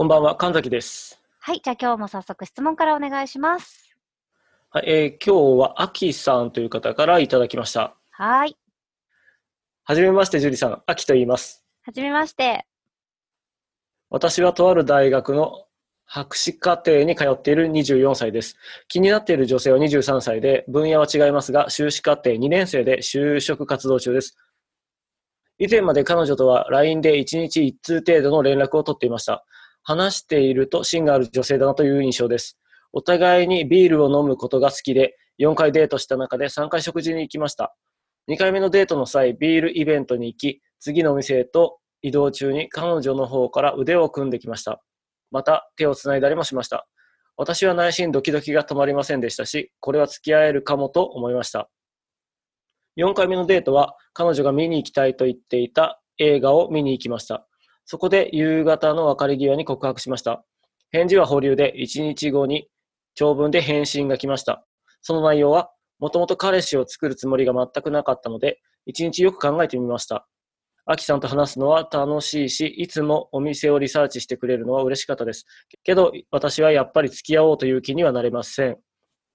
こんばんは、神崎です。はい、じゃあ今日も早速質問からお願いします。はい、えー、今日はアキさんという方からいただきました。はい。はじめまして、ジュリさん。アキと言います。はじめまして。私はとある大学の博士課程に通っている24歳です。気になっている女性は23歳で、分野は違いますが、修士課程2年生で就職活動中です。以前まで彼女とは LINE で1日1通程度の連絡を取っていました。話していると芯がある女性だなという印象です。お互いにビールを飲むことが好きで、4回デートした中で3回食事に行きました。2回目のデートの際、ビールイベントに行き、次のお店へと移動中に彼女の方から腕を組んできました。また、手を繋いだりもしました。私は内心ドキドキが止まりませんでしたし、これは付き合えるかもと思いました。4回目のデートは、彼女が見に行きたいと言っていた映画を見に行きました。そこで夕方の別れ際に告白しました。返事は保留で1日後に長文で返信が来ました。その内容は、もともと彼氏を作るつもりが全くなかったので、1日よく考えてみました。アキさんと話すのは楽しいし、いつもお店をリサーチしてくれるのは嬉しかったです。けど、私はやっぱり付き合おうという気にはなれません。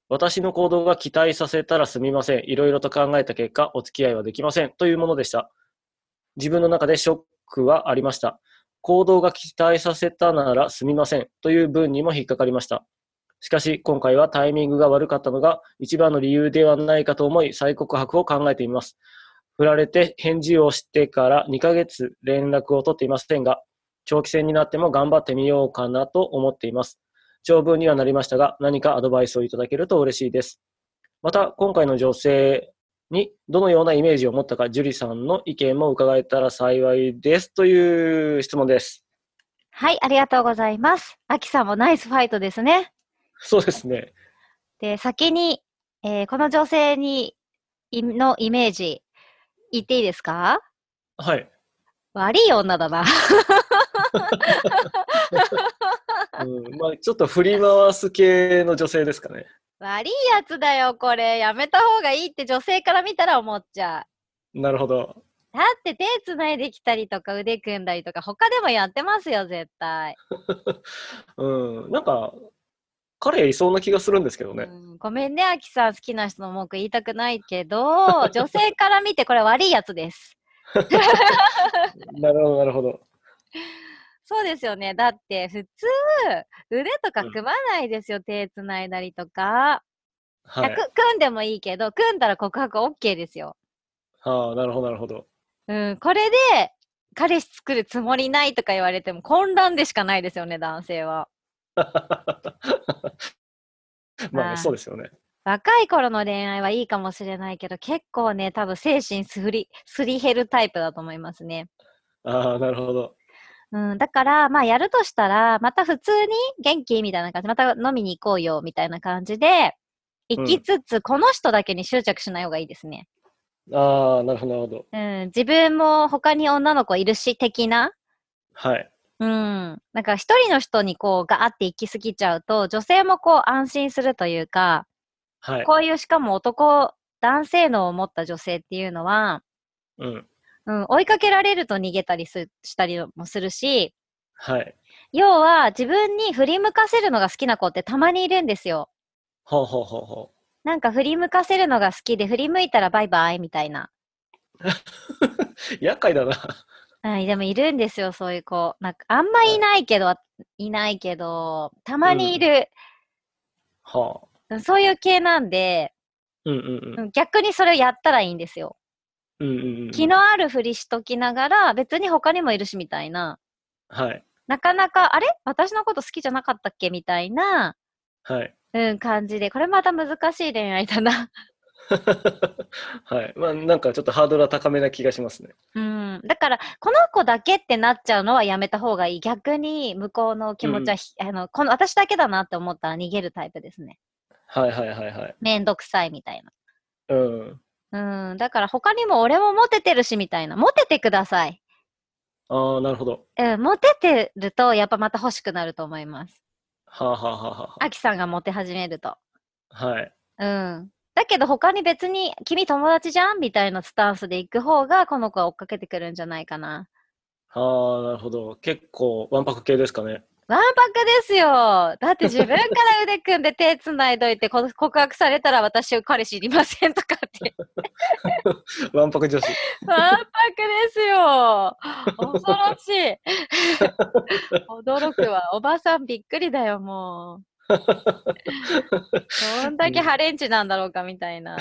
私の行動が期待させたらすみません。いろいろと考えた結果、お付き合いはできません。というものでした。自分の中でショックはありました。行動が期待させたならすみませんという文にも引っかかりました。しかし、今回はタイミングが悪かったのが一番の理由ではないかと思い、再告白を考えてみます。振られて返事をしてから2ヶ月連絡を取っていませんが、長期戦になっても頑張ってみようかなと思っています。長文にはなりましたが、何かアドバイスをいただけると嬉しいです。また、今回の女性にどのようなイメージを持ったか、樹里さんの意見も伺えたら幸いですという質問です。はい、ありがとうございます。アキさんもナイスファイトですね。そうですね。で、先に、えー、この女性にのイメージ、言っていいですか？はい。悪い女だな。うんまあ、ちょっと振り回す系の女性ですかね。悪いやつだよ、これ。やめた方がいいって女性から見たら思っちゃう。なるほど。だって手つないできたりとか腕組んだりとか他でもやってますよ、絶対。うん、なんか、彼いそうな気がするんですけどね。うん、ごめんね、アキさん好きな人の文句言いたくないけど、女性から見てこれ悪いやつです。なるほど、なるほど。そうですよね。だって普通、腕とか組まないですよ。うん、手つないだりとか。はい、組んでもいいけど、組んだら告白 OK ですよ。はあ、なるほど、なるほど。うん、これで、彼氏作るつもりないとか言われても混乱でしかないですよね、男性は。まあ、そうですよね。若い頃の恋愛はいいかもしれないけど、結構ね、多分精神すり、すり減るタイプだと思いますね。ああ、なるほど。うん、だから、まあ、やるとしたら、また普通に元気みたいな感じ、また飲みに行こうよ、みたいな感じで、行きつつ、うん、この人だけに執着しない方がいいですね。ああ、なるほど、なるほど。うん、自分も他に女の子いるし、的な？はい。うん。なんか一人の人にこうガーって行き過ぎちゃうと、女性もこう安心するというか、はい。こういうしかも男男性脳を持った女性っていうのは、うん。うん、追いかけられると逃げたりすしたりもするし、はい。要は自分に振り向かせるのが好きな子ってたまにいるんですよ。ほうほうほうほなんか振り向かせるのが好きで振り向いたらバイバイみたいな。う。厄介だな。はい、でもいるんですよ、そういう子。なんかあんまいないけど、いないけど、たまにいる、はあ。そういう系なんで、うんうんうん逆にそれをやったらいいんですよ。うん。うんうんうん。気のあるふりしときながら、別に他にもいるしみたいな。はい。なかなか、あれ？私のこと好きじゃなかったっけ？みたいな、はい。うん、感じで。これまた難しい恋愛だな。はい。まあ、なんかちょっとハードルは高めな気がしますね。うん。だから、この子だけってなっちゃうのはやめた方がいい。逆に、向こうの気持ちはひ、あの、この、私だけだなって思ったら逃げるタイプですね。はいはいはいはい。めんどくさいみたいうん。な。うん。だから他にも俺もモテてるしみたいな。モテてください。ああ、なるほど。うん。モテてると、やっぱまた欲しくなると思います。はあはあはあはアキさんがモテ始めると。あ。はい。うん。だけど他に別に、君友達じゃんみたいなスタンスで行く方が、この子は追っかけてくるんじゃないかな。ああ、なるほど。結構、わんぱく系ですかね。わんぱくですよ。だって自分から腕組んで手繋いどいて、告白されたら私彼氏いりませんとかって。わんぱく女子。わんぱくですよ。恐ろしい。驚くわ。おばさんびっくりだよ、もう。どんだけハレンチなんだろうか、みたいな。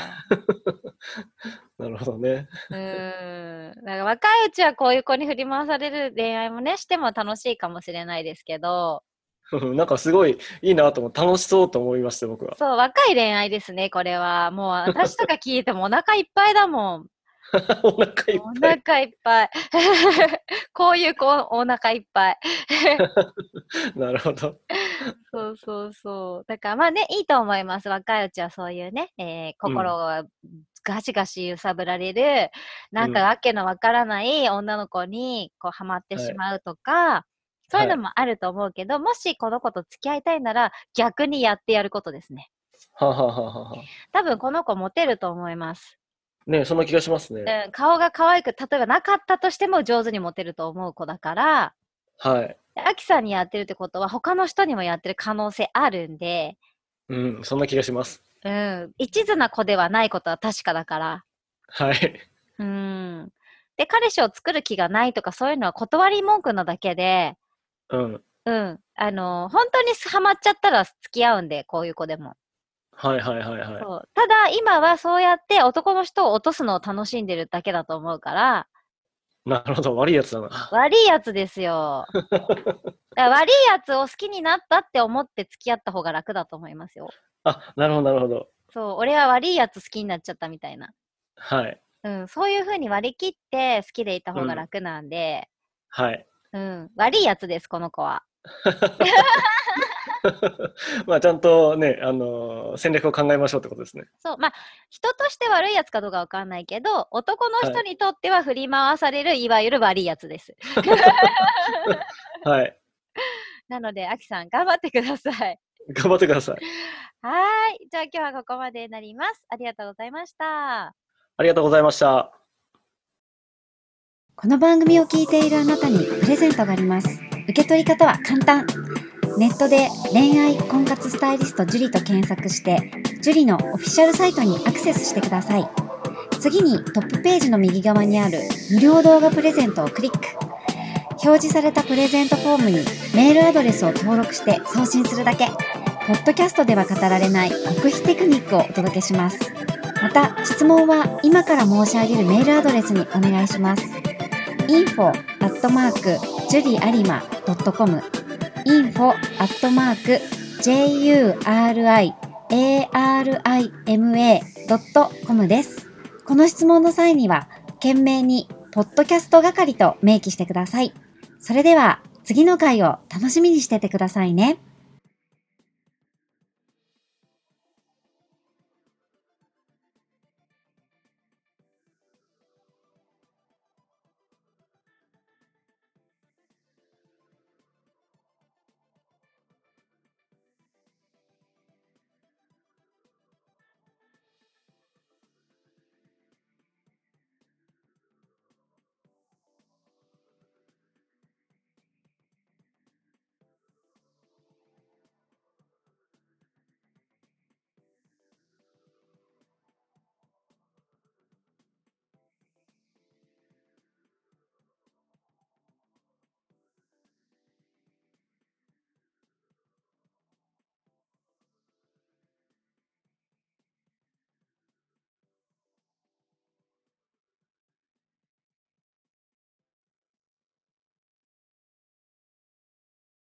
なるほどね。うーん。だから若いうちはこういう子に振り回される恋愛もね、しても楽しいかもしれないですけど、なんかすごいいいなと思って、楽しそうと思いました、僕は。そう、若い恋愛ですね、これは。もう私とか聞いてもお腹いっぱいだもん。お腹いっおぱい。腹いっぱい。こういう子、お腹いっぱい。なるほど。そうそうそう。だからまあね、いいと思います。若いうちはそういうね、えー心がガシガシ揺さぶられる、なんかうんわけのわからない女の子にこうハマってはいしまうとか、そういうのはいもあると思うけど、もしこの子と付き合いたいなら逆にやってやることですね。多分この子モテると思います。ねそんな気がしますね。うん、顔が可愛く、例えばなかったとしても上手にモテると思う子だから、はい。アキさんにやってるってことは他の人にもやってる可能性あるんで、うん、そんな気がします。うん、一途な子ではないことは確かだから、はい。うん。で、彼氏を作る気がないとかそういうのは断り文句なだけで、うん。うん。あの、本当にハマっちゃったら付き合うんで、こういう子でも。はいはいはいはい。そうただ、今はそうやって男の人を落とすのを楽しんでるだけだと思うから、なるほど、悪いやつだな。悪いやつですよ。悪いやつを好きになったって思って付き合った方が楽だと思いますよ。あ、なるほどなるほど。そう、俺は悪いやつ好きになっちゃったみたいな。はい。うん、そういう風に割り切って好きでいた方が楽なんで、はい。うん、悪いやつです、この子は。まあ、ちゃんとね、あのー戦略を考えましょうってことですね。そう、まあ、人として悪いやつかどうかわかんないけど、男の人はにとっては振り回される、いわゆる悪いやつです。はい。なので、アキさん、頑張ってください。頑張ってください。はーい。じゃあ今日はここまでになります。ありがとうございました。ありがとうございました。この番組を聞いているあなたにプレゼントがあります。受け取り方は簡単。ネットで恋愛婚活スタイリスト樹と検索して、樹のオフィシャルサイトにアクセスしてください。次にトップページの右側にある無料動画プレゼントをクリック。表示されたプレゼントフォームにメールアドレスを登録して送信するだけ。ポッドキャストでは語られない極秘テクニックをお届けします。また、質問は今から申し上げるメールアドレスにお願いします。info アットマーク juriarima.com info アットマーク juriarima.com です。この質問の際には、懸命に、ポッドキャスト係と明記してください。それでは、次の回を楽しみにしててくださいね。